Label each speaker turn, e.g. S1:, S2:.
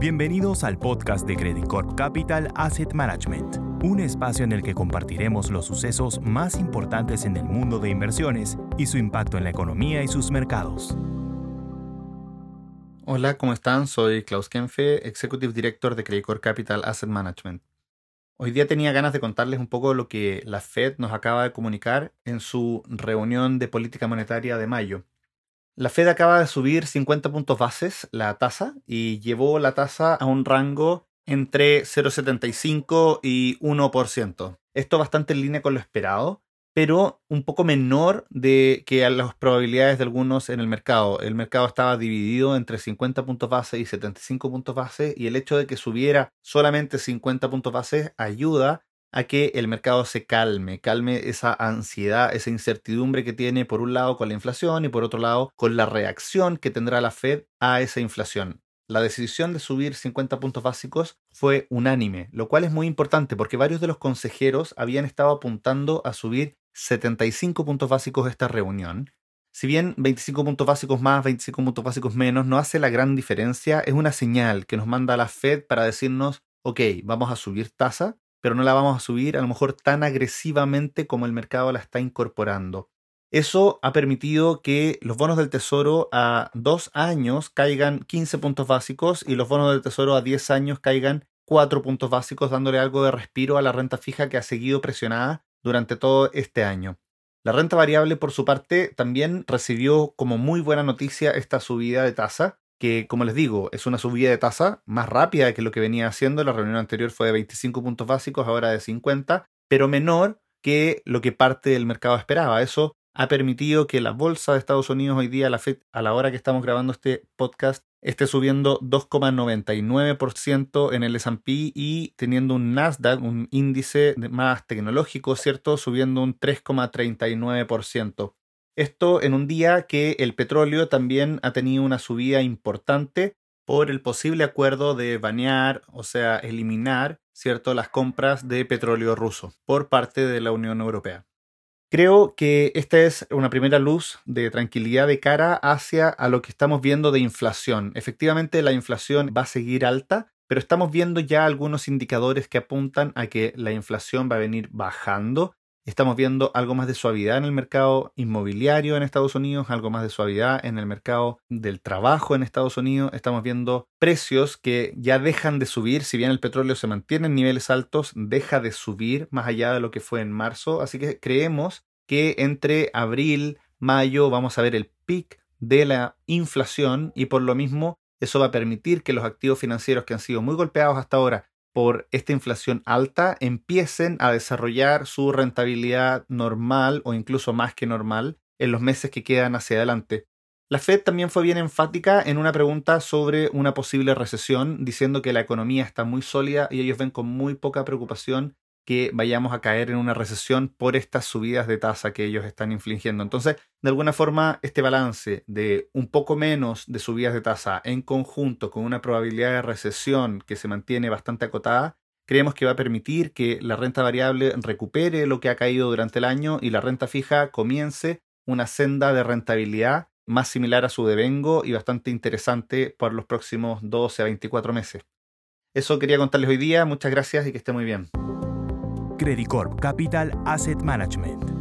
S1: Bienvenidos al podcast de Credit Corp Capital Asset Management, un espacio en el que compartiremos los sucesos más importantes en el mundo de inversiones y su impacto en la economía y sus mercados.
S2: Hola, ¿cómo están? Soy Klaus Kenfe, Executive Director de Credit Corp Capital Asset Management. Hoy día tenía ganas de contarles un poco lo que la Fed nos acaba de comunicar en su reunión de política monetaria de mayo. La Fed acaba de subir 50 puntos bases la tasa y llevó la tasa a un rango entre 0,75 y 1%. Esto bastante en línea con lo esperado, pero un poco menor de que a las probabilidades de algunos en el mercado. El mercado estaba dividido entre 50 puntos base y 75 puntos base y el hecho de que subiera solamente 50 puntos base ayuda a que el mercado se calme, calme esa ansiedad, esa incertidumbre que tiene por un lado con la inflación y por otro lado con la reacción que tendrá la Fed a esa inflación. La decisión de subir 50 puntos básicos fue unánime, lo cual es muy importante porque varios de los consejeros habían estado apuntando a subir 75 puntos básicos esta reunión. Si bien 25 puntos básicos más, 25 puntos básicos menos no hace la gran diferencia, es una señal que nos manda la Fed para decirnos, ok, vamos a subir tasa, pero no la vamos a subir a lo mejor tan agresivamente como el mercado la está incorporando. Eso ha permitido que los bonos del tesoro a dos años caigan 15 puntos básicos y los bonos del tesoro a 10 años caigan 4 puntos básicos, dándole algo de respiro a la renta fija que ha seguido presionada durante todo este año. La renta variable, por su parte, también recibió como muy buena noticia esta subida de tasa, que, como les digo, es una subida de tasa más rápida que lo que venía haciendo. La reunión anterior fue de 25 puntos básicos, ahora de 50, pero menor que lo que parte del mercado esperaba. Eso ha permitido que la bolsa de Estados Unidos hoy día, a la, a la hora que estamos grabando este podcast, esté subiendo 2,99% en el S&P y teniendo un Nasdaq, un índice más tecnológico, ¿cierto? Subiendo un 3,39%. Esto en un día que el petróleo también ha tenido una subida importante por el posible acuerdo de banear, o sea, eliminar, ¿cierto?, las compras de petróleo ruso por parte de la Unión Europea. Creo que esta es una primera luz de tranquilidad de cara hacia a lo que estamos viendo de inflación. Efectivamente, la inflación va a seguir alta, pero estamos viendo ya algunos indicadores que apuntan a que la inflación va a venir bajando Estamos viendo algo más de suavidad en el mercado inmobiliario en Estados Unidos, algo más de suavidad en el mercado del trabajo en Estados Unidos. Estamos viendo precios que ya dejan de subir, si bien el petróleo se mantiene en niveles altos, deja de subir más allá de lo que fue en marzo. Así que creemos que entre abril, mayo vamos a ver el pic de la inflación y por lo mismo eso va a permitir que los activos financieros que han sido muy golpeados hasta ahora por esta inflación alta empiecen a desarrollar su rentabilidad normal o incluso más que normal en los meses que quedan hacia adelante. La Fed también fue bien enfática en una pregunta sobre una posible recesión, diciendo que la economía está muy sólida y ellos ven con muy poca preocupación que vayamos a caer en una recesión por estas subidas de tasa que ellos están infligiendo. Entonces, de alguna forma, este balance de un poco menos de subidas de tasa en conjunto con una probabilidad de recesión que se mantiene bastante acotada, creemos que va a permitir que la renta variable recupere lo que ha caído durante el año y la renta fija comience una senda de rentabilidad más similar a su devengo y bastante interesante por los próximos 12 a 24 meses. Eso quería contarles hoy día, muchas gracias y que esté muy bien.
S1: Credit Corp Capital Asset Management